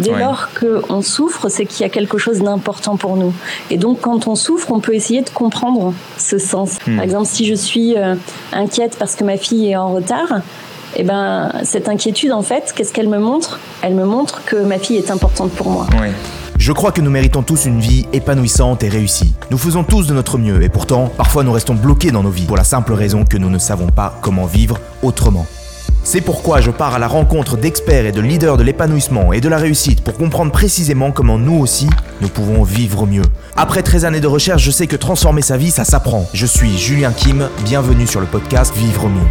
Dès lors qu'on souffre, c'est qu'il y a quelque chose d'important pour nous. Et donc, quand on souffre, on peut essayer de comprendre ce sens. Hmm. Par exemple, si je suis euh, inquiète parce que ma fille est en retard, eh ben, cette inquiétude, en fait, qu'est-ce qu'elle me montre? Elle me montre que ma fille est importante pour moi. Je crois que nous méritons tous une vie épanouissante et réussie. Nous faisons tous de notre mieux et pourtant, parfois nous restons bloqués dans nos vies pour la simple raison que nous ne savons pas comment vivre autrement. C'est pourquoi je pars à la rencontre d'experts et de leaders de l'épanouissement et de la réussite pour comprendre précisément comment nous aussi, nous pouvons vivre mieux. Après 13 années de recherche, je sais que transformer sa vie, ça s'apprend. Je suis Julien Kim, bienvenue sur le podcast Vivre mieux.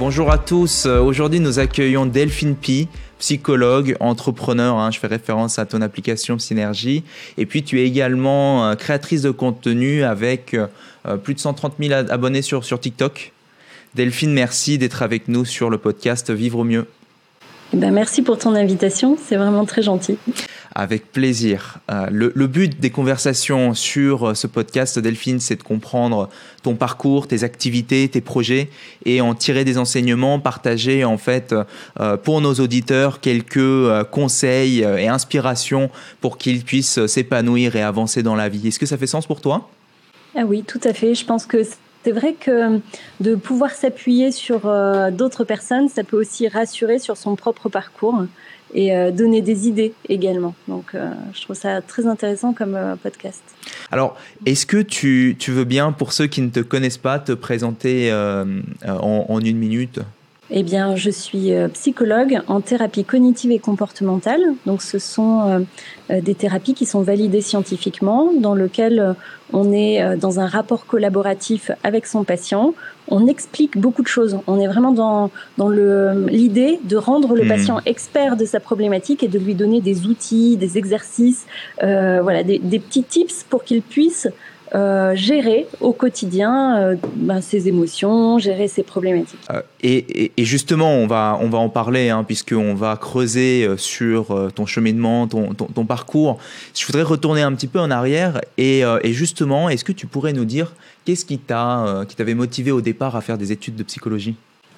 Bonjour à tous, euh, aujourd'hui nous accueillons Delphine Pi, psychologue, entrepreneur, hein. je fais référence à ton application Synergie, et puis tu es également euh, créatrice de contenu avec euh, plus de 130 000 abonnés sur, sur TikTok. Delphine, merci d'être avec nous sur le podcast Vivre mieux. Eh ben merci pour ton invitation, c'est vraiment très gentil. Avec plaisir. Euh, le, but des conversations sur euh, ce podcast, Delphine, c'est de comprendre ton parcours, tes activités, tes projets et en tirer des enseignements, partager en fait euh, pour nos auditeurs quelques conseils et inspirations pour qu'ils puissent s'épanouir et avancer dans la vie. Est-ce que ça fait sens pour toi? Ah oui, tout à fait. Je pense que c'est vrai que de pouvoir s'appuyer sur euh, d'autres personnes, ça peut aussi rassurer sur son propre parcours et euh, donner des idées également. Donc, euh, je trouve ça très intéressant comme podcast. Alors, est-ce que tu, veux bien, pour ceux qui ne te connaissent pas, te présenter en, une minute? Eh bien, je suis psychologue en thérapie cognitive et comportementale. Donc, ce sont des thérapies qui sont validées scientifiquement, dans lesquelles on est euh, dans un rapport collaboratif avec son patient, on explique beaucoup de choses. On est vraiment dans, dans l'idée de rendre le hmm. patient expert de sa problématique et de lui donner des outils, des exercices, euh, voilà, des, des, petits tips pour qu'il puisse euh, gérer au quotidien euh, ben, ses émotions, gérer ses problématiques. Euh, et, justement, on va, on va en parler, hein, puisqu'on va creuser sur ton cheminement, ton, ton, parcours. Je voudrais retourner un petit peu en arrière. Et, et justement, est-ce que tu pourrais nous dire qu'est-ce qui t'avait motivé au départ à faire des études de psychologie?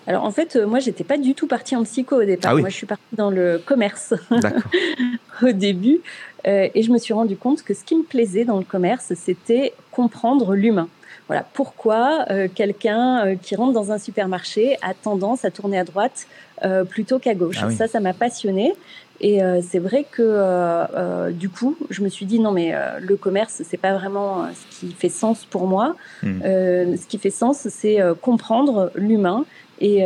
Alors en fait, moi, j'étais pas du tout partie en psycho au départ. Ah moi, je suis partie dans le commerce au début. Euh, et je me suis rendu compte que ce qui me plaisait dans le commerce, c'était comprendre l'humain. Voilà pourquoi euh, quelqu'un euh, qui rentre dans un supermarché a tendance à tourner à droite plutôt qu'à gauche. Ah ça, ça m'a passionné. Et c'est vrai que du coup, je me suis dit non mais le commerce, c'est pas vraiment ce qui fait sens pour moi. Hmm. ce qui fait sens, c'est comprendre l'humain et,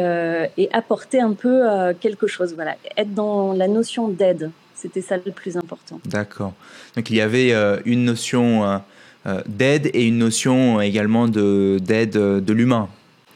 et, apporter un peu quelque chose. Voilà, être dans la notion d'aide. C'était ça le plus important. D'accord. Donc il y avait euh, une notion euh, euh, d'aide et une notion également d'aide de, l'humain.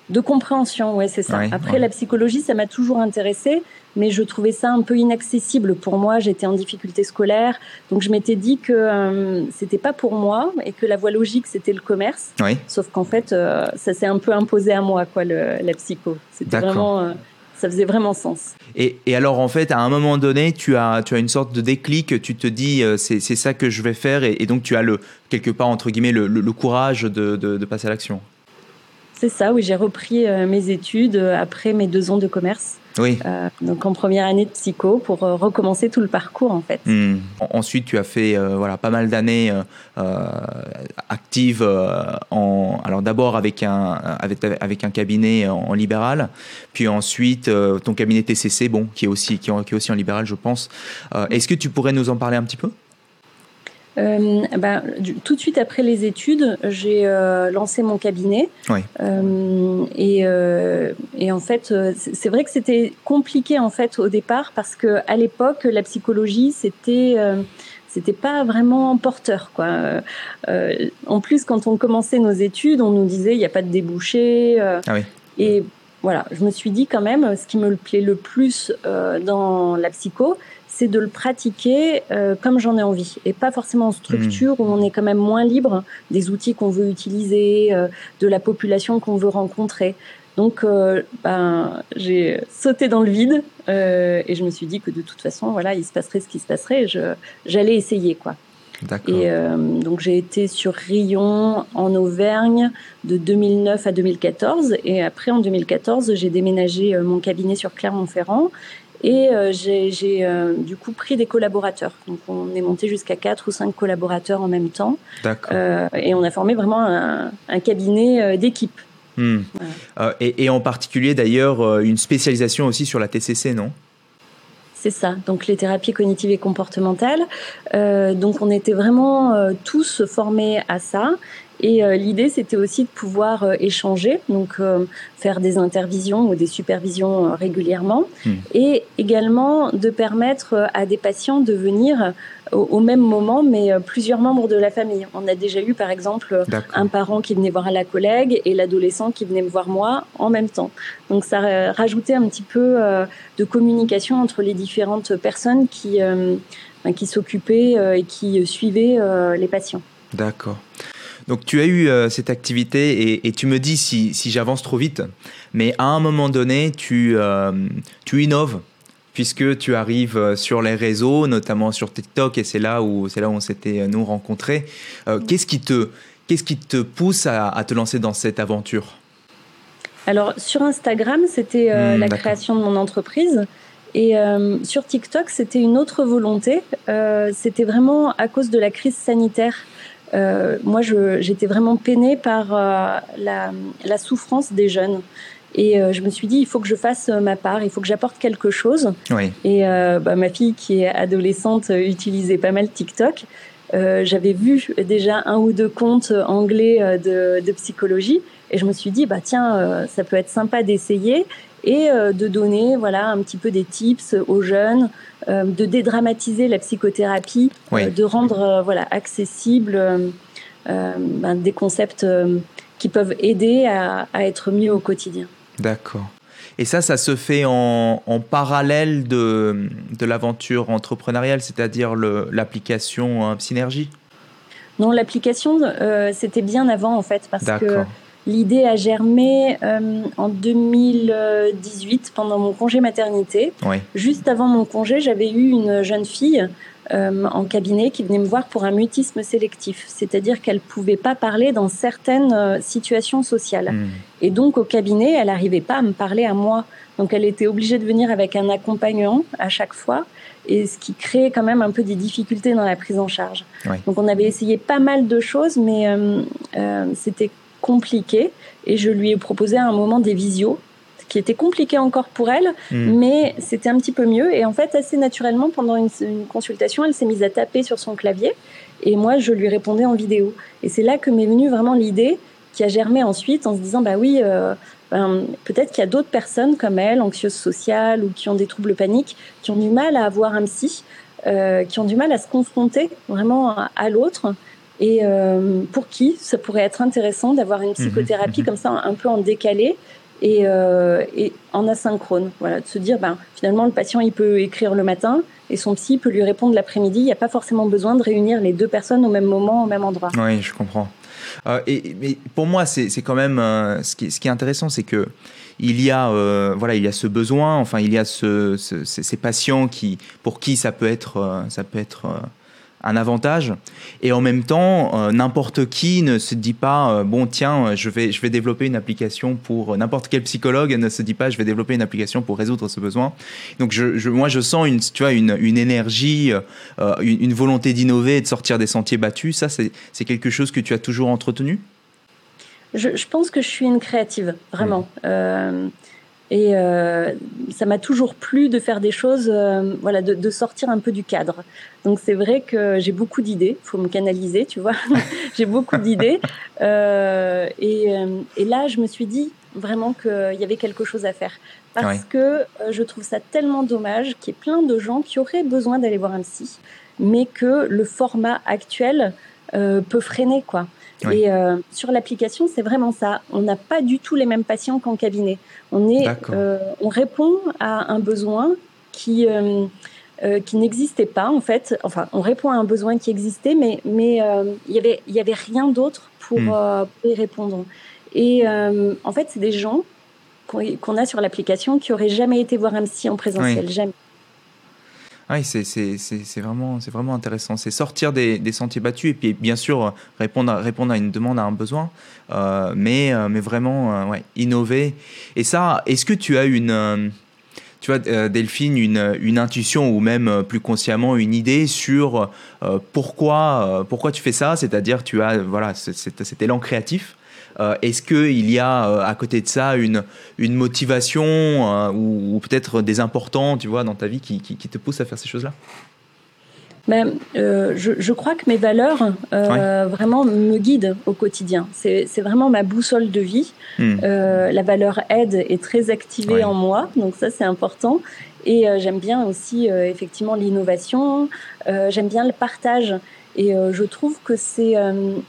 De compréhension, oui, c'est ça. Après, la psychologie, ça m'a toujours intéressé, mais je trouvais ça un peu inaccessible pour moi. J'étais en difficulté scolaire, donc je m'étais dit que c'était pas pour moi et que la voie logique c'était le commerce. Sauf qu'en fait, ça s'est un peu imposé à moi, quoi, le, la psycho. C'était vraiment ça faisait vraiment sens. Et, et, alors, en fait, à un moment donné, tu as, tu as une sorte de déclic, tu te dis, euh, c'est ça que je vais faire, et, donc tu as le, quelque part, entre guillemets, le, le, courage de, de, de passer à l'action. C'est ça, oui, j'ai repris euh, mes études euh, après mes deux ans de commerce. Oui. Euh, donc en première année de psycho pour euh, recommencer tout le parcours en fait. Hmm. Ensuite, tu as fait euh, voilà pas mal d'années actives en alors d'abord avec un avec, avec un cabinet en, libéral, puis ensuite ton cabinet TCC bon qui est aussi qui est aussi en libéral je pense. Est-ce que tu pourrais nous en parler un petit peu? Euh, ben, Tout de suite après les études, j'ai euh, lancé mon cabinet. Oui. Euh, et, euh, et, en fait, euh, c'est vrai que c'était compliqué en fait au départ parce que à l'époque, la psychologie, c'était euh, c'était pas vraiment porteur quoi. en plus, quand on commençait nos études, on nous disait il n'y a pas de débouché. ah oui. Et voilà, je me suis dit quand même, ce qui me plaît le plus dans la psycho, c'est de le pratiquer euh, comme j'en ai envie et pas forcément en structure mmh. où on est quand même moins libre des outils qu'on veut utiliser, euh, de la population qu'on veut rencontrer. Donc, euh, ben, j'ai sauté dans le vide et je me suis dit que de toute façon, voilà, il se passerait ce qui se passerait. J'allais essayer, quoi. Et donc j'ai été sur Rion en Auvergne de 2009 à 2014 et après en 2014 j'ai déménagé mon cabinet sur Clermont-Ferrand Et j'ai du coup pris des collaborateurs. Donc on est monté jusqu'à quatre ou cinq collaborateurs en même temps. et on a formé vraiment un, cabinet d'équipe. Hmm. Et, et, en particulier d'ailleurs une spécialisation aussi sur la TCC, non? C'est ça, donc les thérapies cognitives et comportementales. Euh, donc on était vraiment euh, tous formés à ça. Et euh, l'idée, c'était aussi de pouvoir euh, échanger, donc faire des intervisions ou des supervisions régulièrement, hmm. et également de permettre à des patients de venir au, même moment, mais plusieurs membres de la famille. On a déjà eu, par exemple, un parent qui venait voir la collègue et l'adolescent qui venait me voir moi en même temps. Donc ça rajoutait un petit peu de communication entre les différentes personnes qui, qui s'occupaient et qui suivaient les patients. D'accord. Donc tu as eu euh, cette activité et, tu me dis si, j'avance trop vite, mais à un moment donné, tu, euh, tu innoves puisque tu arrives euh, sur les réseaux, notamment sur TikTok, et c'est là où c'est là où on s'était nous rencontrés. qu'est-ce qui te qu'est-ce qui te pousse à, te lancer dans cette aventure? Alors sur Instagram, c'était hmm, la création de mon entreprise. Et sur TikTok, c'était une autre volonté. c'était vraiment à cause de la crise sanitaire. Euh, moi, j'étais vraiment peinée par euh, la, la, souffrance des jeunes. Et euh, je me suis dit, il faut que je fasse ma part, il faut que j'apporte quelque chose. Oui. Et bah, ma fille, qui est adolescente, utilisait pas mal TikTok. J'avais vu déjà un ou deux comptes anglais de, de, psychologie. Et je me suis dit, bah tiens, ça peut être sympa d'essayer et de donner voilà un petit peu des tips aux jeunes euh, de dédramatiser la psychothérapie, euh, de rendre euh, voilà accessible ben, des concepts qui peuvent aider à, être mieux au quotidien. D'accord. Et ça, ça se fait en, parallèle de, de l'aventure entrepreneuriale, c'est-à-dire l'application Synergie? Non, l'application, c'était bien avant en fait, parce que L'idée a germé euh, en 2018 pendant mon congé maternité. Juste avant mon congé, j'avais eu une jeune fille euh, en cabinet qui venait me voir pour un mutisme sélectif, c'est-à-dire qu'elle pouvait pas parler dans certaines euh, situations sociales. Hmm. Et donc au cabinet, elle n'arrivait pas à me parler à moi. Donc elle était obligée de venir avec un accompagnant à chaque fois et ce qui créait quand même un peu des difficultés dans la prise en charge. Donc on avait essayé pas mal de choses, mais euh, c'était compliqué et je lui ai proposé à un moment des visios qui était compliqué encore pour elle, hmm. mais c'était un petit peu mieux. Et en fait, assez naturellement, pendant une, consultation, elle s'est mise à taper sur son clavier et moi, je lui répondais en vidéo. Et c'est là que m'est venue vraiment l'idée qui a germé ensuite en se disant, bah oui, euh, ben, peut-être qu'il y a d'autres personnes comme elle, anxieuses sociales ou qui ont des troubles paniques, qui ont du mal à avoir un psy, euh, qui ont du mal à se confronter vraiment à l'autre et euh, pour qui ça pourrait être intéressant d'avoir une mhm, psychothérapie mhm. comme ça un peu en décalé et, euh, et, en asynchrone. Voilà, de se dire, ben, finalement, le patient, il peut écrire le matin et son psy peut lui répondre l'après-midi. Il n'y a pas forcément besoin de réunir les deux personnes au même moment, au même endroit. Oui, je comprends. Euh, et, mais pour moi, c'est quand même euh, ce, qui, ce qui est intéressant, c'est que il y a voilà il y a ce besoin enfin il y a ce, ces patients qui pour qui ça peut être ça peut être un avantage. Et en même temps, euh, n'importe qui ne se dit pas euh, bon tiens, je vais je vais développer une application pour n'importe quel psychologue ne se dit pas je vais développer une application pour résoudre ce besoin. Donc je, moi je sens une tu vois une, une énergie, euh, une, volonté d'innover et de sortir des sentiers battus. Ça c'est quelque chose que tu as toujours entretenu? Je, pense que je suis une créative, vraiment. Et euh, ça m'a toujours plu de faire des choses, euh, voilà, de, de, sortir un peu du cadre. Donc c'est vrai que j'ai beaucoup d'idées. Faut me canaliser, tu vois. j'ai beaucoup d'idées. Euh, et, euh, et, là, je me suis dit vraiment qu'il y avait quelque chose à faire parce que euh, je trouve ça tellement dommage qu'il y ait plein de gens qui auraient besoin d'aller voir un psy, mais que le format actuel peut freiner, quoi. Et euh, sur l'application, c'est vraiment ça. On n'a pas du tout les mêmes patients qu'en cabinet. On est, euh, on répond à un besoin qui euh, euh, qui n'existait pas en fait. Enfin, on répond à un besoin qui existait, mais mais euh, il y avait il y avait rien d'autre pour, hmm. pour, y répondre. Et en fait, c'est des gens qu'on a sur l'application qui auraient jamais été voir un psy en présentiel, jamais. Oui, c'est vraiment, vraiment intéressant. C'est sortir des, des, sentiers battus et puis bien sûr répondre à, répondre à une demande, à un besoin, euh, mais, euh, mais vraiment euh, ouais, innover. Et ça, est-ce que tu as une, tu vois, Delphine, une, une, intuition ou même plus consciemment une idée sur pourquoi, pourquoi tu fais ça, c'est-à-dire tu as voilà, cet élan créatif. Est-ce qu'il y a à côté de ça une, une motivation ou, peut-être des importants, tu vois, dans ta vie qui, qui, qui te poussent à faire ces choses-là? Ben, euh, je, je, crois que mes valeurs euh, vraiment me guident au quotidien. C'est vraiment ma boussole de vie. Hmm. Euh, la valeur aide est très activée en moi, donc ça c'est important. Et euh, j'aime bien aussi euh, effectivement l'innovation. Euh, j'aime bien le partage. Et je trouve que c'est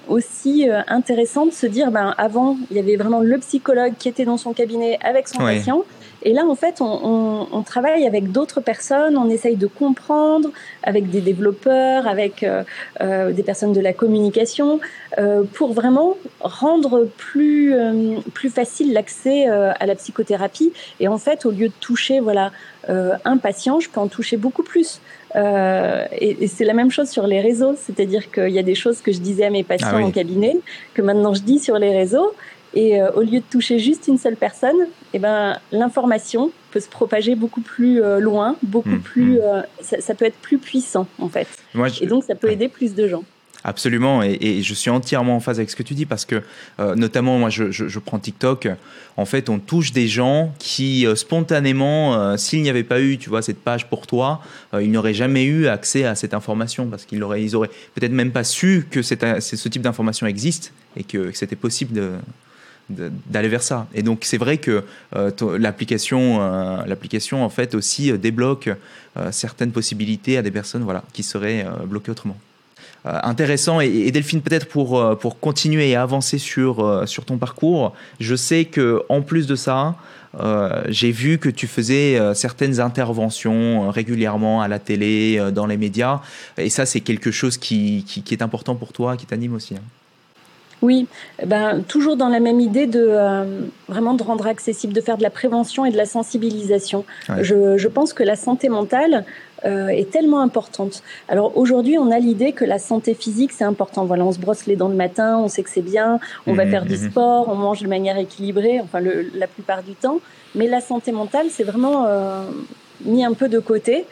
aussi intéressant de se dire, ben avant il y avait vraiment le psychologue qui était dans son cabinet avec son patient. Et là, en fait, on, on, travaille avec d'autres personnes, on essaye de comprendre avec des développeurs, avec euh, euh des personnes de la communication, euh, pour vraiment rendre plus euh, plus facile l'accès euh, à la psychothérapie. Et en fait, au lieu de toucher voilà un patient, je peux en toucher beaucoup plus. Euh, et, et c'est la même chose sur les réseaux, c'est-à-dire qu'il y a des choses que je disais à mes patients ah en cabinet que maintenant je dis sur les réseaux. Et euh, au lieu de toucher juste une seule personne, eh ben, l'information peut se propager beaucoup plus euh, loin, beaucoup mmh, plus. Mmh. Euh, ça, ça, peut être plus puissant, en fait. Moi, je... Et donc, ça peut aider plus de gens. Absolument, et, je suis entièrement en phase avec ce que tu dis parce que, euh, notamment, moi, je, prends TikTok. En fait, on touche des gens qui, euh, spontanément, euh, s'il n'y avait pas eu, tu vois, cette page pour toi, ils n'auraient jamais eu accès à cette information parce qu'ils auraient, ils auraient peut-être même pas su que ce type d'information existe et que, c'était possible d'aller vers ça. Et donc c'est vrai que l'application, l'application en fait aussi débloque certaines possibilités à des personnes voilà qui seraient bloquées autrement. Intéressant et, Delphine peut-être pour pour continuer et avancer sur sur ton parcours, je sais que en plus de ça, j'ai vu que tu faisais certaines interventions régulièrement à la télé, dans les médias, et ça c'est quelque chose qui, qui, qui, est important pour toi, qui t'anime aussi. Hein. Oui, ben, toujours dans la même idée de euh, vraiment de rendre accessible, de faire de la prévention et de la sensibilisation. Ouais. Je, je, pense que la santé mentale euh, est tellement importante. Alors aujourd'hui, on a l'idée que la santé physique, c'est important. Voilà, on se brosse les dents le matin, on sait que c'est bien, on mmh, va faire mmh. du sport, on mange de manière équilibrée, enfin le, la plupart du temps. Mais la santé mentale, c'est vraiment euh, mis un peu de côté.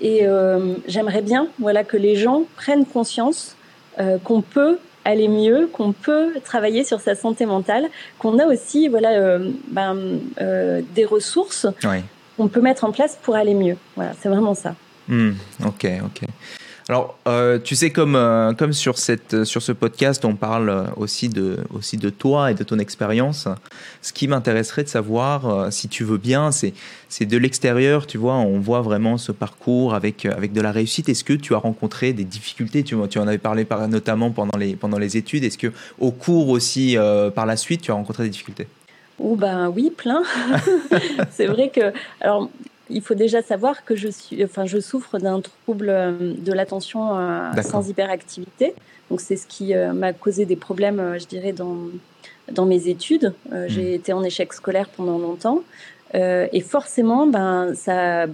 Et euh, j'aimerais bien voilà, que les gens prennent conscience euh, qu'on peut aller mieux, qu'on peut travailler sur sa santé mentale, qu'on a aussi voilà euh, ben, euh, des ressources oui. qu'on peut mettre en place pour aller mieux. Voilà, c'est vraiment ça. Mmh, ok, ok. Alors, euh, tu sais, comme, euh, comme sur, cette, sur ce podcast, on parle aussi de, aussi de toi et de ton expérience. Ce qui m'intéresserait de savoir, euh, si tu veux bien, c'est, de l'extérieur, tu vois, on voit vraiment ce parcours avec, avec de la réussite. Est-ce que tu as rencontré des difficultés? Tu, tu en avais parlé par, notamment pendant les, pendant les études. Est-ce que au cours aussi, euh, par la suite, tu as rencontré des difficultés? Oh ben oui, plein. c'est vrai que alors il faut déjà savoir que je, suis, enfin, je souffre d'un trouble euh, de l'attention euh, sans hyperactivité. Donc, c'est ce qui euh, m'a causé des problèmes, je dirais, dans, dans mes études. Mmh. J'ai été en échec scolaire pendant longtemps. et forcément, ben, ça,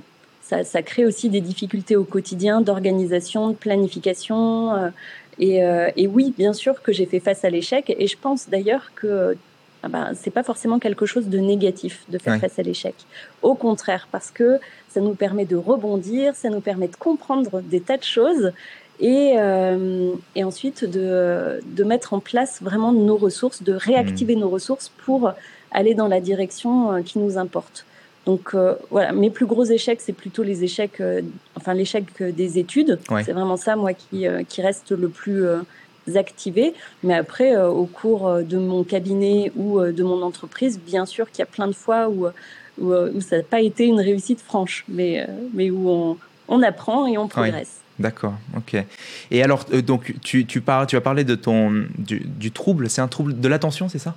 ça, ça, crée aussi des difficultés au quotidien d'organisation, de planification. Et, et, oui, bien sûr que j'ai fait face à l'échec. Et je pense d'ailleurs que ben, c'est pas forcément quelque chose de négatif de faire ouais. face à l'échec. Au contraire, parce que ça nous permet de rebondir, ça nous permet de comprendre des tas de choses et, euh, et ensuite de, de, mettre en place vraiment nos ressources, de réactiver mmh. nos ressources pour aller dans la direction euh, qui nous importe. Donc euh, voilà, mes plus gros échecs, c'est plutôt les échecs, euh, enfin l'échec des études. Ouais. C'est vraiment ça, moi, qui, euh, qui reste le plus activer. Mais après, euh, au cours euh, de mon cabinet ou euh, de mon entreprise, bien sûr qu'il y a plein de fois où, où, où ça n'a pas été une réussite franche, mais, mais où on, on apprend et on progresse. D'accord, ok. Et alors, donc, tu, tu, parles, tu as parlé de ton, du, du trouble, c'est un trouble de l'attention, c'est ça?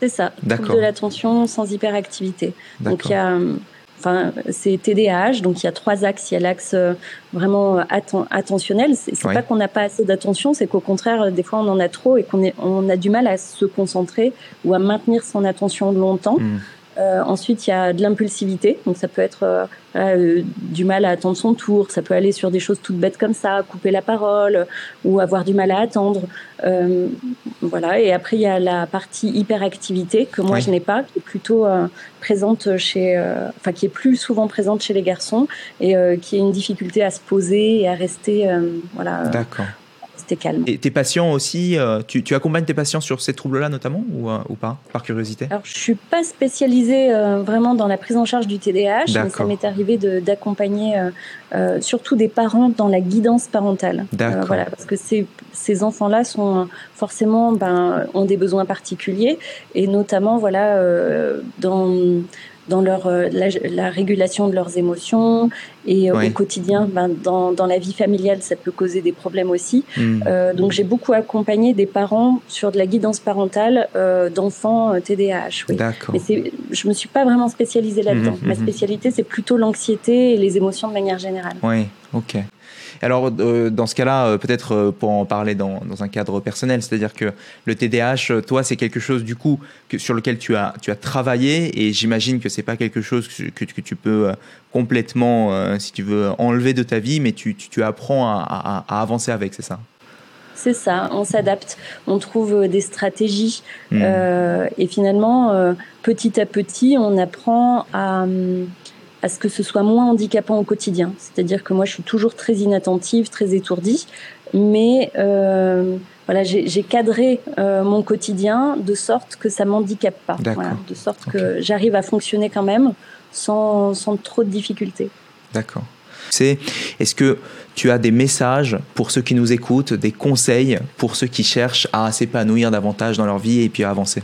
C'est ça, trouble de l'attention sans hyperactivité. Donc, il y a enfin c'est TDAH, donc il y a trois axes. Il y a l'axe euh, vraiment atten attentionnel. C'est pas qu'on n'a pas assez d'attention, c'est qu'au contraire, des fois on en a trop et qu'on on a du mal à se concentrer ou à maintenir son attention longtemps. Mmh. Euh, ensuite, il y a de l'impulsivité, donc ça peut être euh, euh, du mal à attendre son tour, ça peut aller sur des choses toutes bêtes comme ça, couper la parole ou avoir du mal à attendre. voilà. Et après, il y a la partie hyperactivité que moi je n'ai pas, qui est plutôt présente chez, enfin qui est plus souvent présente chez les garçons et qui est une difficulté à se poser et à rester, voilà. D'accord calme. Et tes patients aussi, euh, tu, accompagnes tes patients sur ces troubles-là notamment ou, euh, ou, pas, par curiosité? Alors, je suis pas spécialisée euh, vraiment dans la prise en charge du TDAH, mais ça m'est arrivé d'accompagner surtout des parents dans la guidance parentale. voilà, parce que ces, ces enfants-là sont forcément ben, ont des besoins particuliers et notamment voilà dans dans leur euh, la, régulation de leurs émotions et euh, au quotidien, ben, dans, dans, la vie familiale, ça peut causer des problèmes aussi. Euh, donc j'ai beaucoup accompagné des parents sur de la guidance parentale d'enfants TDAH. Oui. D'accord. Mais je me suis pas vraiment spécialisée là-dedans. Hmm, hmm, Ma spécialité, c'est plutôt l'anxiété et les émotions de manière générale. Oui, ok. Alors, euh, dans ce cas-là, euh, peut-être euh, pour en parler dans, un cadre personnel, c'est-à-dire que le TDAH, toi, c'est quelque chose du coup sur lequel tu as, tu as travaillé et j'imagine que c'est pas quelque chose que, tu peux complètement, si tu veux, enlever de ta vie, mais tu, apprends à, avancer avec, c'est ça? C'est ça, on s'adapte, on trouve des stratégies hmm. et finalement, petit à petit, on apprend à, à ce que ce soit moins handicapant au quotidien. C'est-à-dire que moi, je suis toujours très inattentive, très étourdie, mais euh, voilà, j'ai cadré euh, mon quotidien de sorte que ça m'handicape pas, de sorte que j'arrive à fonctionner quand même sans, sans trop de difficultés. D'accord. C'est, est-ce que tu as des messages pour ceux qui nous écoutent, des conseils pour ceux qui cherchent à s'épanouir davantage dans leur vie et puis à avancer?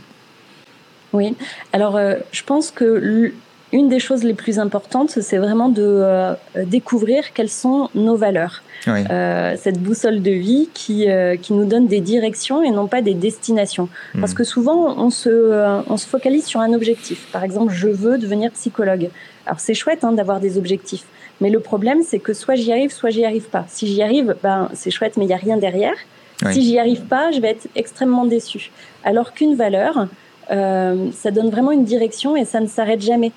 Oui. Alors, euh, je pense que une des choses les plus importantes, c'est vraiment de euh, découvrir quelles sont nos valeurs. Euh, cette boussole de vie qui, euh, qui nous donne des directions et non pas des destinations. Hmm. Parce que souvent, on se, on se focalise sur un objectif. Par exemple, je veux devenir psychologue. Alors c'est chouette hein, d'avoir des objectifs. Mais le problème, c'est que soit j'y arrive, soit j'y arrive pas. Si j'y arrive, ben, c'est chouette, mais il n'y a rien derrière. Si j'y arrive pas, je vais être extrêmement déçue. Alors qu'une valeur, ça donne vraiment une direction et ça ne s'arrête jamais.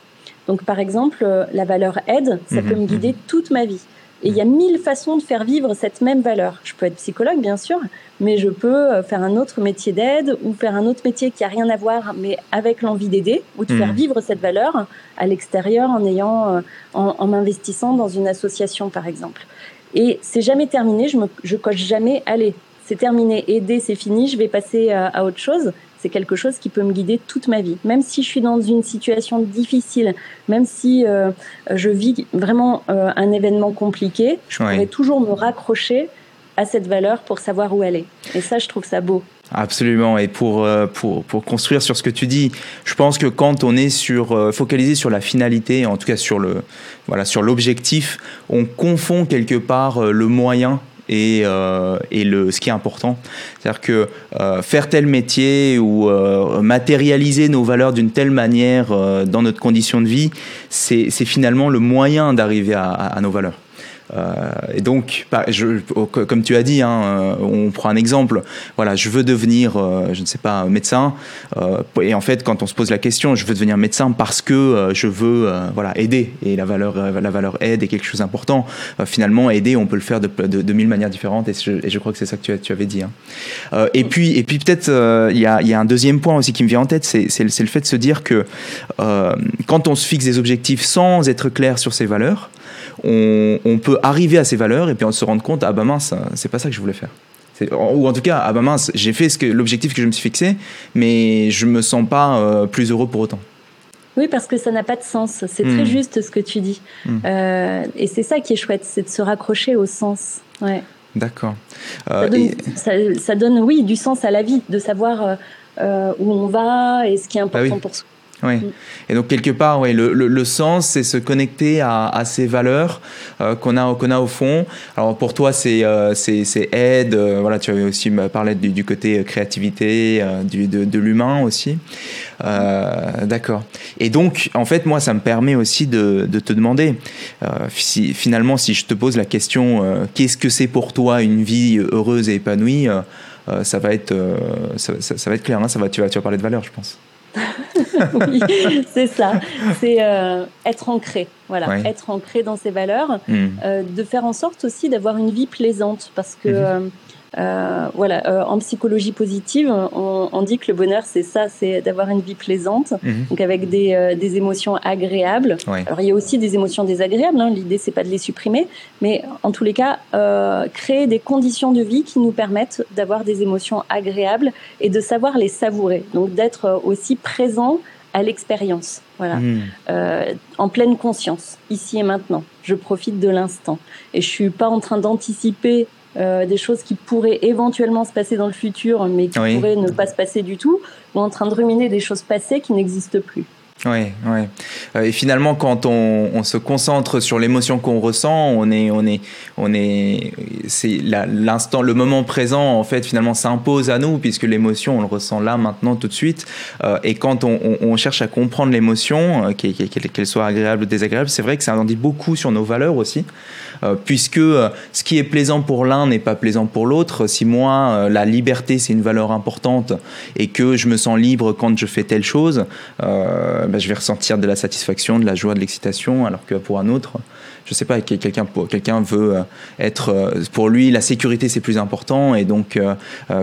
Donc, par exemple, euh, la valeur aide, ça peut me mhm, guider mhm. toute ma vie. Et il y a mille façons de faire vivre cette même valeur. Je peux être psychologue, bien sûr, mais je peux euh, faire un autre métier d'aide ou faire un autre métier qui a rien à voir, mais avec l'envie d'aider ou de faire mhm. vivre cette valeur à l'extérieur en ayant, euh, en, m'investissant dans une association, par exemple. Et c'est jamais terminé. Je me, je coche jamais. Allez, c'est terminé. Aider, c'est fini. Je vais passer à autre chose c'est quelque chose qui peut me guider toute ma vie. Même si je suis dans une situation difficile, même si euh, je vis vraiment euh, un événement compliqué, je pourrais toujours me raccrocher à cette valeur pour savoir où elle est. Et ça, je trouve ça beau. Absolument. Et pour, euh, pour, pour, construire sur ce que tu dis, je pense que quand on est sur, focalisé sur la finalité, en tout cas sur le, voilà, sur l'objectif, on confond quelque part le moyen et, euh, et le, ce qui est important. C'est-à-dire que euh, faire tel métier ou euh, matérialiser nos valeurs d'une telle manière dans notre condition de vie, c'est finalement le moyen d'arriver à, à, nos valeurs. Euh, et donc, je, comme tu as dit, hein, euh, on prend un exemple. Voilà, je veux devenir, euh, je ne sais pas, médecin. et en fait, quand on se pose la question, je veux devenir médecin parce que je veux, voilà, aider. Et la valeur, la valeur aide est quelque chose d'important. finalement, aider, on peut le faire de, mille manières différentes. Et je, crois que c'est ça que tu, avais dit. Hein. et puis, et puis peut-être, il y a, y, a, un deuxième point aussi qui me vient en tête, c'est le fait de se dire que quand on se fixe des objectifs sans être clair sur ses valeurs, on, peut arriver à ces valeurs et puis on se rendre compte, ah bah mince, c'est pas ça que je voulais faire. Ou en tout cas, ah bah mince, j'ai fait ce que, l'objectif que je me suis fixé, mais je me sens pas euh, plus heureux pour autant. Oui, parce que ça n'a pas de sens. C'est très hmm. juste ce que tu dis. Hmm. Euh, et c'est ça qui est chouette, c'est de se raccrocher au sens. Ouais. D'accord. Euh, ça, donne, oui, du sens à la vie, de savoir où on va et ce qui est bah important pour soi. Oui. Et donc quelque part, oui, le, le, sens, c'est se connecter à, à ces valeurs euh, qu'on a qu'on a au fond. Alors pour toi, c'est euh, c'est aide. Euh, voilà, tu avais aussi parlé du, du côté créativité, du, de, de l'humain aussi. D'accord. Et donc, en fait, moi, ça me permet aussi de, de te demander, si, finalement, si je te pose la question, qu'est-ce que c'est pour toi une vie heureuse et épanouie ça va être ça, ça, va être clair. Hein, ça va, tu vas tu vas parler de valeurs, je pense. oui, c'est ça. C'est euh, être ancré. Voilà, être ancré dans ses valeurs, mmh. euh, de faire en sorte aussi d'avoir une vie plaisante, parce que mmh. Euh, voilà, euh, en psychologie positive, on, dit que le bonheur, c'est ça, c'est d'avoir une vie plaisante, mhm. donc avec des, euh, des émotions agréables. Alors il y a aussi des émotions désagréables. Hein. L'idée, c'est pas de les supprimer, mais en tous les cas, créer des conditions de vie qui nous permettent d'avoir des émotions agréables et de savoir les savourer. Donc d'être aussi présent à l'expérience, voilà, mhm. en pleine conscience, ici et maintenant. Je profite de l'instant et je suis pas en train d'anticiper euh, des choses qui pourraient éventuellement se passer dans le futur, mais qui pourraient ne pas se passer du tout, ou en train de ruminer des choses passées qui n'existent plus. Oui, oui. Euh, et finalement, quand on, on se concentre sur l'émotion qu'on ressent, on est, on est, on est, c'est l'instant, le moment présent, en fait, finalement, s'impose à nous puisque l'émotion, on le ressent là, maintenant, tout de suite. Euh, et quand on, on, cherche à comprendre l'émotion, euh, qu'elle soit agréable ou désagréable, c'est vrai que ça en dit beaucoup sur nos valeurs aussi. Puisque ce qui est plaisant pour l'un n'est pas plaisant pour l'autre. Si moi, la liberté, c'est une valeur importante et que je me sens libre quand je fais telle chose, bah, je vais ressentir de la satisfaction, de la joie, de l'excitation, alors que pour un autre, je sais pas, quelqu'un veut être pour lui la sécurité c'est plus important et donc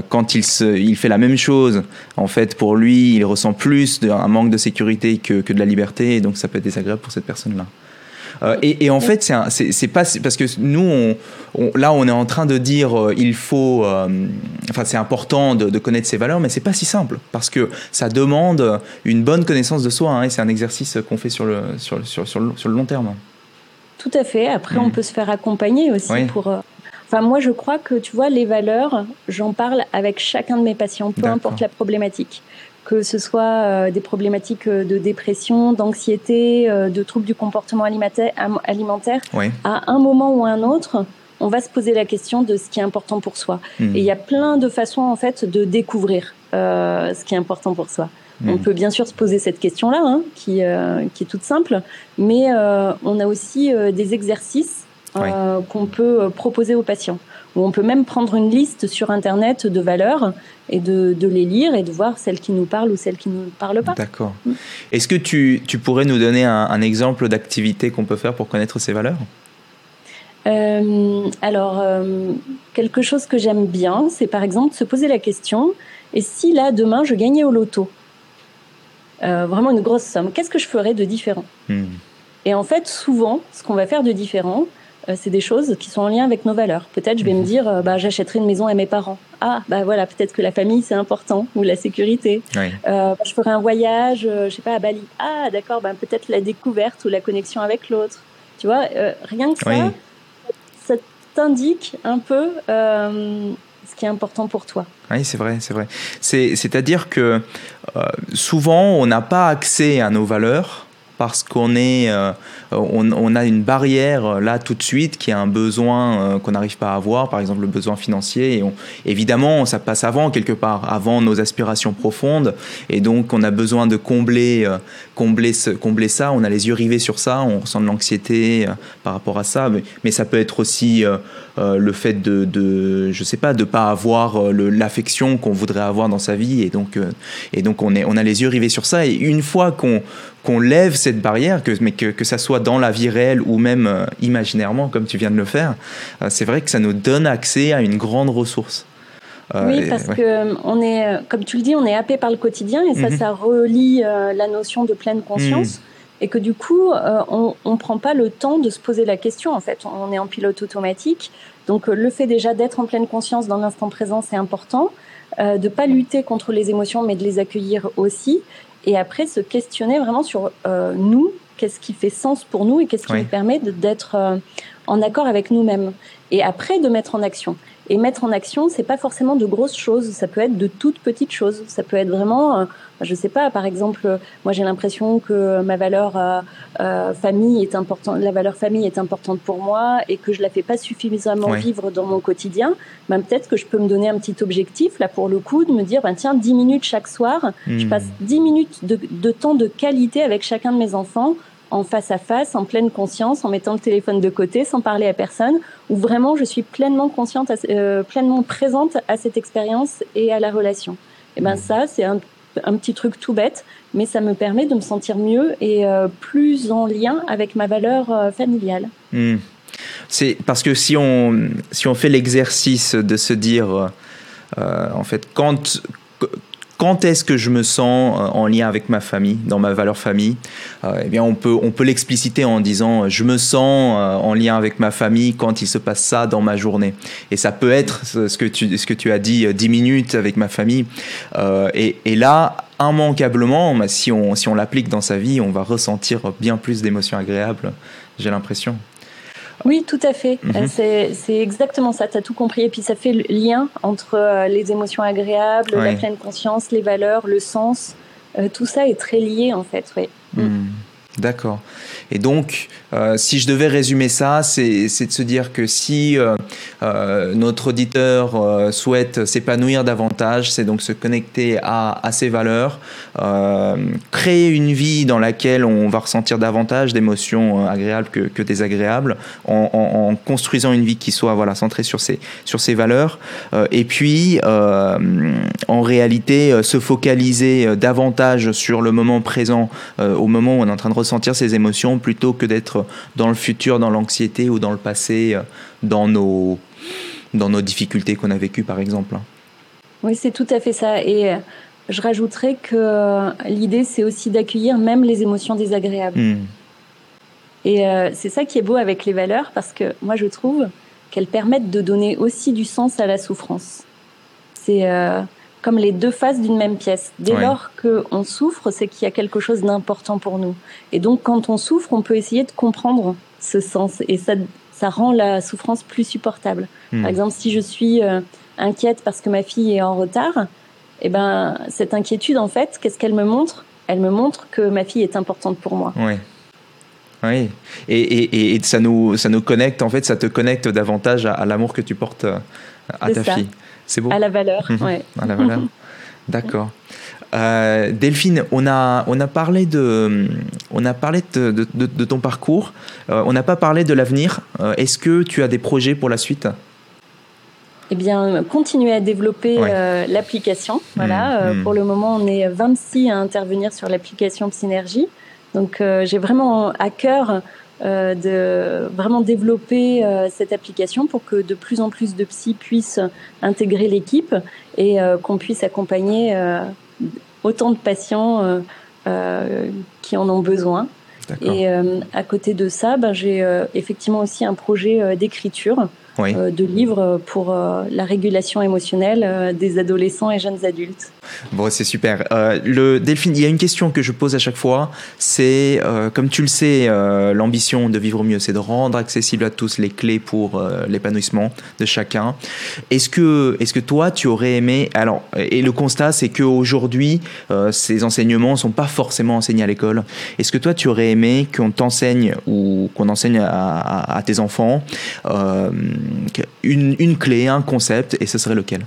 quand il fait la même chose, en fait pour lui il ressent plus un manque de sécurité que, que de la liberté et donc ça peut être désagréable pour cette personne là. Euh, et, en fait, c'est pas parce que nous, on, là, on est en train de dire euh, il faut, euh, enfin, c'est important de, connaître ses valeurs, mais c'est pas si simple parce que ça demande une bonne connaissance de soi. Hein, et c'est un exercice qu'on fait sur le sur, sur, sur, le, sur, le, long terme. Tout à fait. Après, on mm. peut se faire accompagner aussi pour. Enfin, moi, je crois que tu vois, les valeurs, j'en parle avec chacun de mes patients, peu importe la problématique que ce soit euh, des problématiques euh, de dépression, d'anxiété, euh, de troubles du comportement alimentaire, à un moment ou un autre, on va se poser la question de ce qui est important pour soi. Hmm. Et il y a plein de façons en fait de découvrir ce qui est important pour soi. Hmm. On peut bien sûr se poser cette question-là, hein, qui, qui est toute simple, mais on a aussi des exercices qu'on peut proposer aux patients on peut même prendre une liste sur Internet de valeurs et de, les lire et de voir celles qui nous parlent ou celles qui ne nous parlent pas. D'accord. Mm. Est-ce que tu, pourrais nous donner un, exemple d'activité qu'on peut faire pour connaître ces valeurs? Euh, alors, euh, quelque chose que j'aime bien, c'est par exemple se poser la question, et si là, demain, je gagnais au loto? Euh, Vraiment une grosse somme, qu'est-ce que je ferais de différent? Hmm. Et en fait, souvent, ce qu'on va faire de différent, c'est des choses qui sont en lien avec nos valeurs. Peut-être je vais me mhm. dire, euh, bah, j'achèterai une maison à mes parents. Ah, bah voilà, peut-être que la famille c'est important ou la sécurité. Euh, je ferai un voyage, je sais pas, à Bali. Ah, d'accord, bah, peut-être la découverte ou la connexion avec l'autre. Tu vois, rien que ça, ça t'indique un peu ce qui est important pour toi. Oui, c'est vrai, c'est vrai. C'est-à-dire que souvent, on n'a pas accès à nos valeurs parce qu'on est, euh, on, a une barrière euh, là tout de suite qui est un besoin euh, qu'on n'arrive pas à avoir, par exemple le besoin financier. Et évidemment, ça passe avant quelque part, avant nos aspirations profondes, et donc on a besoin de combler, combler, combler ça. On a les yeux rivés sur ça, on ressent de l'anxiété par rapport à ça, mais, ça peut être aussi le fait de, de, je sais pas, de pas avoir l'affection qu'on voudrait avoir dans sa vie, et donc, et donc on est, on a les yeux rivés sur ça. Et une fois qu'on qu'on lève cette barrière, que, mais que, que ça soit dans la vie réelle ou même euh, imaginairement, comme tu viens de le faire, euh, c'est vrai que ça nous donne accès à une grande ressource. Euh, oui, parce que on est, comme tu le dis, on est happé par le quotidien et ça, mhm. ça relie la notion de pleine conscience. Mhm. Et que du coup, on ne prend pas le temps de se poser la question. En fait, on est en pilote automatique. Donc, le fait déjà d'être en pleine conscience dans l'instant présent, c'est important. Euh, de pas lutter contre les émotions, mais de les accueillir aussi et après se questionner vraiment sur euh, nous, qu'est-ce qui fait sens pour nous et qu'est-ce qui nous permet d'être euh, en accord avec nous-mêmes. Et après de mettre en action. Et mettre en action, c'est pas forcément de grosses choses, ça peut être de toutes petites choses. Ça peut être vraiment, euh, je sais pas, par exemple, moi j'ai l'impression que ma valeur euh, euh, famille est importante, la valeur famille est importante pour moi et que je la fais pas suffisamment vivre dans mon quotidien. Ben, peut-être que je peux me donner un petit objectif là pour le coup de me dire ben tiens 10 minutes chaque soir, je hmm. passe 10 minutes de, de temps de qualité avec chacun de mes enfants en face à face, en pleine conscience, en mettant le téléphone de côté, sans parler à personne, où vraiment je suis pleinement consciente, euh, pleinement présente à cette expérience et à la relation. Et ben mmh. ça, c'est un un petit truc tout bête, mais ça me permet de me sentir mieux et euh, plus en lien avec ma valeur euh, familiale. Hmm. C'est parce que si on, si on fait l'exercice de se dire, en fait, quand, quand est-ce que je me sens euh, en lien avec ma famille, dans ma valeur famille euh, Eh bien, on peut, on peut l'expliciter en disant je me sens euh, en lien avec ma famille quand il se passe ça dans ma journée. Et ça peut être ce que tu, ce que tu as dit, 10 minutes avec ma famille. et, et là, immanquablement, si on, si on l'applique dans sa vie, on va ressentir bien plus d'émotions agréables, j'ai l'impression. Oui, tout à fait. Mhm. Euh, c'est exactement ça, tu as tout compris. Et puis ça fait le lien entre euh, les émotions agréables, la pleine conscience, les valeurs, le sens. Euh, tout ça est très lié en fait. Oui. Mhm. D'accord. Et donc, euh, si je devais résumer ça, c'est de se dire que si euh, euh, notre auditeur souhaite s'épanouir davantage, c'est donc se connecter à, ses valeurs, créer une vie dans laquelle on va ressentir davantage d'émotions agréables que, désagréables, en, construisant une vie qui soit voilà, centrée sur ses, sur ses valeurs, et puis en réalité se focaliser davantage sur le moment présent, au moment où on est en train de ressentir ses émotions, plutôt que d'être dans le futur, dans l'anxiété ou dans le passé, euh, dans nos, dans nos difficultés qu'on a vécues, par exemple. Oui, c'est tout à fait ça. Et euh, je rajouterais que euh, l'idée, c'est aussi d'accueillir même les émotions désagréables. Hmm. Et c'est ça qui est beau avec les valeurs, parce que moi, je trouve qu'elles permettent de donner aussi du sens à la souffrance. C'est comme les deux faces d'une même pièce. Dès lors qu'on souffre, c'est qu'il y a quelque chose d'important pour nous. Et donc, quand on souffre, on peut essayer de comprendre ce sens. Et ça, ça rend la souffrance plus supportable. Hmm. Par exemple, si je suis euh, inquiète parce que ma fille est en retard, eh ben, cette inquiétude, en fait, qu'est-ce qu'elle me montre? Elle me montre que ma fille est importante pour moi. Oui. Oui, et, et, et, ça, nous, ça nous connecte, en fait, ça te connecte davantage à, l'amour que tu portes euh, à ta fille. C'est beau. À la valeur, mhm. ouais. À la valeur. D'accord. Euh, Delphine, on a, on a parlé de, on a parlé de, de, de ton parcours. Euh, on n'a pas parlé de l'avenir. Euh, est-ce que tu as des projets pour la suite? Eh bien, continuer à développer l'application. Voilà. Mhm. Mhm. Pour le moment, on est 26 à intervenir sur l'application Synergie. Donc, j'ai vraiment à cœur de vraiment développer euh, cette application pour que de plus en plus de psy puissent intégrer l'équipe et euh, qu'on puisse accompagner autant de patients qui en ont besoin. Et à côté de ça, ben, j'ai effectivement aussi un projet d'écriture euh, de livres pour euh, la régulation émotionnelle euh, des adolescents et jeunes adultes. Bon, c'est super. le Delphine, il y a une question que je pose à chaque fois. C'est, comme tu le sais, l'ambition de vivre mieux, c'est de rendre accessible à tous les clés pour l'épanouissement de chacun. Est-ce que, est-ce que toi, tu aurais aimé Alors, et le constat, c'est qu'aujourd'hui, ces enseignements sont pas forcément enseignés à l'école. Est-ce que toi, tu aurais aimé qu'on t'enseigne ou qu'on enseigne à, à tes enfants une, clé, un concept, et ce serait lequel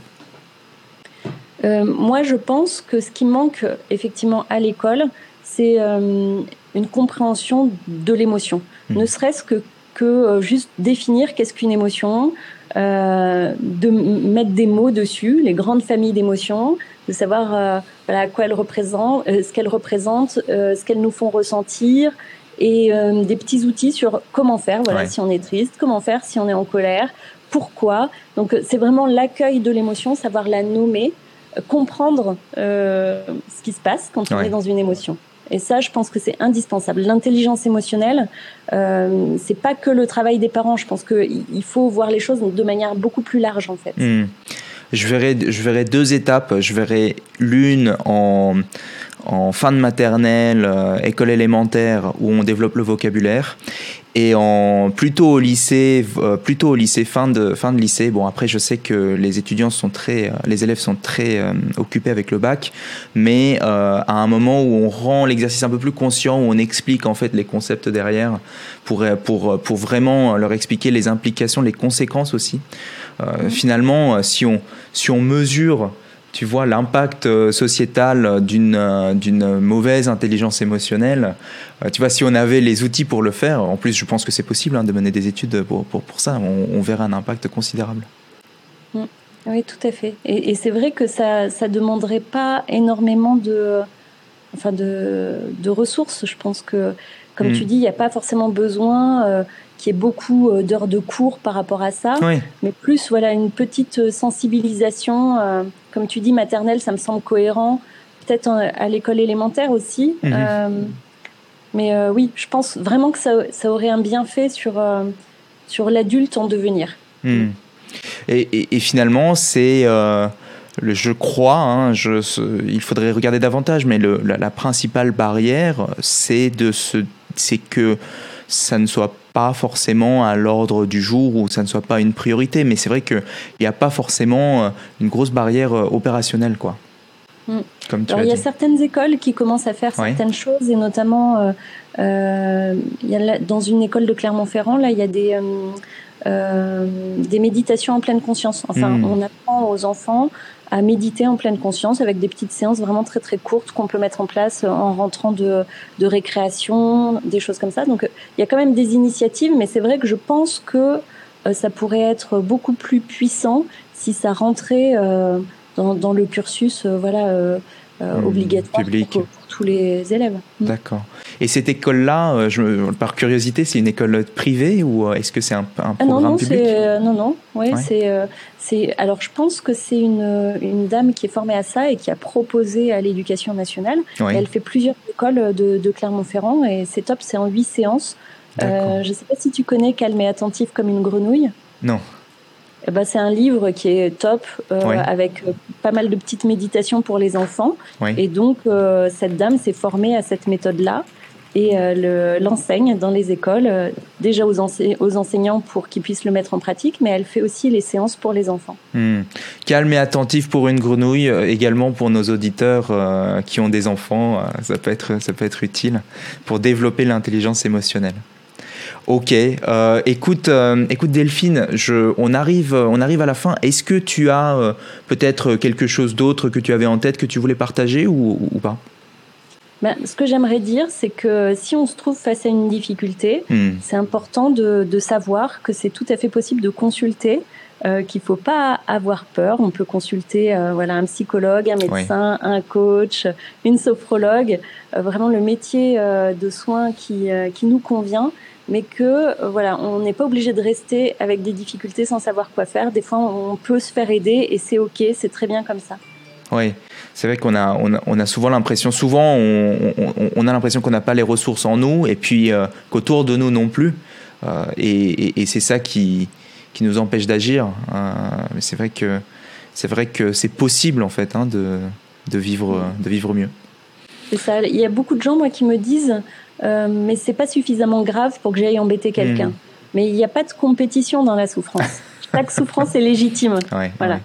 euh, Moi, je pense que ce qui manque effectivement à l'école, c'est euh, une compréhension de l'émotion. Hmm. Ne serait-ce que, que euh, juste définir qu'est-ce qu'une émotion, de mettre des mots dessus, les grandes familles d'émotions, de savoir voilà, à quoi elles représentent, ce qu'elles représentent, ce qu'elles nous font ressentir, et des petits outils sur comment faire voilà si on est triste, comment faire si on est en colère, pourquoi. Donc euh, c'est vraiment l'accueil de l'émotion, savoir la nommer, euh, comprendre euh, ce qui se passe quand on est dans une émotion. Et ça, je pense que c'est indispensable. L'intelligence émotionnelle, euh, c'est pas que le travail des parents. Je pense qu'il faut voir les choses de manière beaucoup plus large, en fait. Hmm. Je verrai, je verrai deux étapes. Je verrai l'une en en fin de maternelle, euh, école élémentaire où on développe le vocabulaire. Et en plutôt au lycée euh, plutôt au lycée fin de fin de lycée bon après je sais que les étudiants sont très euh, les élèves sont très occupés avec le bac mais à un moment où on rend l'exercice un peu plus conscient où on explique en fait les concepts derrière pour pour pour vraiment leur expliquer les implications les conséquences aussi. Finalement si on si on mesure tu vois l'impact euh, sociétal d'une euh, d'une mauvaise intelligence émotionnelle. Euh, tu vois, si on avait les outils pour le faire, en plus, je pense que c'est possible hein, de mener des études pour, pour, pour ça, on, verra un impact considérable. Mm. Oui, tout à fait. Et, c'est vrai que ça ne demanderait pas énormément de, enfin de, de ressources. Je pense que, comme tu hmm. dis, il n'y a pas forcément besoin euh, qu'il y ait beaucoup euh, d'heures de cours par rapport à ça, mais plus voilà une petite sensibilisation. Euh, comme tu dis, maternelle, ça me semble cohérent. Peut-être à l'école élémentaire aussi. Mhm. mais oui, je pense vraiment que ça, ça aurait un bienfait sur, sur l'adulte en devenir. Hmm. Et, finalement, c'est, euh, je crois, hein, je, il faudrait regarder davantage, mais le, la, principale barrière, c'est de c'est que ça ne soit pas forcément à l'ordre du jour ou ça ne soit pas une priorité. Mais c'est vrai qu'il n'y a pas forcément euh, une grosse barrière euh, opérationnelle, quoi. Hmm. Comme tu Alors, il y a certaines écoles qui commencent à faire certaines choses et notamment il y a dans une école de Clermont-Ferrand là il y a des euh, des méditations en pleine conscience. Enfin, hmm. on apprend aux enfants à méditer en pleine conscience avec des petites séances vraiment très très courtes qu'on peut mettre en place en rentrant de, de récréation, des choses comme ça. Donc il y a quand même des initiatives, mais c'est vrai que je pense que euh, ça pourrait être beaucoup plus puissant si ça rentrait euh, dans, dans, le cursus voilà, hmm. obligatoire Public. Pour, tous les élèves. Hmm. D'accord. Et cette école-là, euh, par curiosité, c'est une école privée ou euh, est-ce que c'est un, un, programme ah non, non, public? euh, Non, non. Ouais, c'est, c'est. Alors, je pense que c'est une, une dame qui est formée à ça et qui a proposé à l'éducation nationale. Elle fait plusieurs écoles de, de Clermont-Ferrand et c'est top. C'est en huit séances. je ne sais pas si tu connais Calme et attentif comme une grenouille. Non. Ben, c'est un livre qui est top, avec pas mal de petites méditations pour les enfants. Et donc, cette dame s'est formée à cette méthode-là et euh, l'enseigne dans les écoles, euh, déjà aux, aux, enseignants pour qu'ils puissent le mettre en pratique, mais elle fait aussi les séances pour les enfants. Hmm. Calme et attentif pour une grenouille, euh, également pour nos auditeurs qui ont des enfants, ça, peut être, ça peut être utile pour développer l'intelligence émotionnelle. Ok, écoute, écoute Delphine, je, on, arrive, on arrive à la fin. Est-ce que tu as peut-être quelque chose d'autre que tu avais en tête que tu voulais partager ou, ou pas? Ben, ce que j'aimerais dire, c'est que si on se trouve face à une difficulté, hmm. c'est important de, de, savoir que c'est tout à fait possible de consulter, euh, qu'il faut pas avoir peur. On peut consulter euh, voilà un psychologue, un médecin, un coach, une sophrologue, euh, vraiment le métier euh, de soins qui, qui nous convient, mais que voilà, on n'est pas obligé de rester avec des difficultés sans savoir quoi faire. Des fois, on peut se faire aider et c'est ok, c'est très bien comme ça. Oui, c'est vrai qu'on a, on a, souvent l'impression, souvent on, a l'impression qu'on n'a pas les ressources en nous et puis qu'autour de nous non plus. Et, c'est ça qui, qui nous empêche d'agir. Euh, mais c'est vrai que c'est vrai que c'est possible en fait hein, de, de, vivre, de vivre mieux. C'est ça. Il y a beaucoup de gens moi qui me disent, mais c'est pas suffisamment grave pour que j'aille embêter quelqu'un. Hmm. Mais il n'y a pas de compétition dans la souffrance. Chaque souffrance est légitime. voilà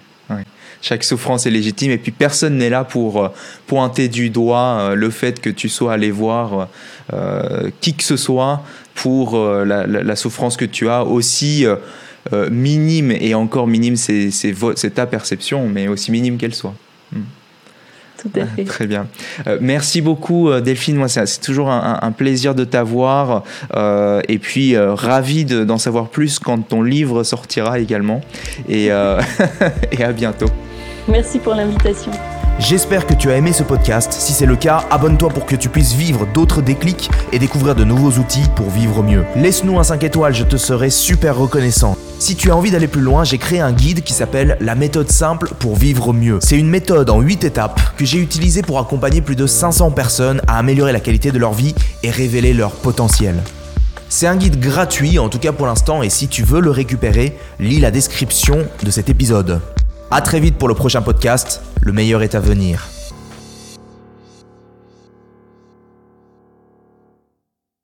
chaque souffrance est légitime et puis personne n'est là pour euh, pointer du doigt euh, le fait que tu sois allé voir euh, qui que ce soit pour la, souffrance que tu as aussi minime et encore minime c'est ta perception mais aussi minime qu'elle soit. Hmm. Tout à fait. Très bien. merci beaucoup Delphine. Moi, c'est toujours un, plaisir de t'avoir et puis ravi d'en savoir plus quand ton livre sortira également. Et, et à bientôt. Merci pour l'invitation. J'espère que tu as aimé ce podcast. Si c'est le cas, abonne-toi pour que tu puisses vivre d'autres déclics et découvrir de nouveaux outils pour vivre mieux. Laisse-nous un 5 étoiles, je te serai super reconnaissant. Si tu as envie d'aller plus loin, j'ai créé un guide qui s'appelle La méthode simple pour vivre mieux. C'est une méthode en 8 étapes que j'ai utilisée pour accompagner plus de 500 personnes à améliorer la qualité de leur vie et révéler leur potentiel. C'est un guide gratuit, en tout cas pour l'instant, et si tu veux le récupérer, lis la description de cet épisode. A très vite pour le prochain podcast. Le meilleur est à venir.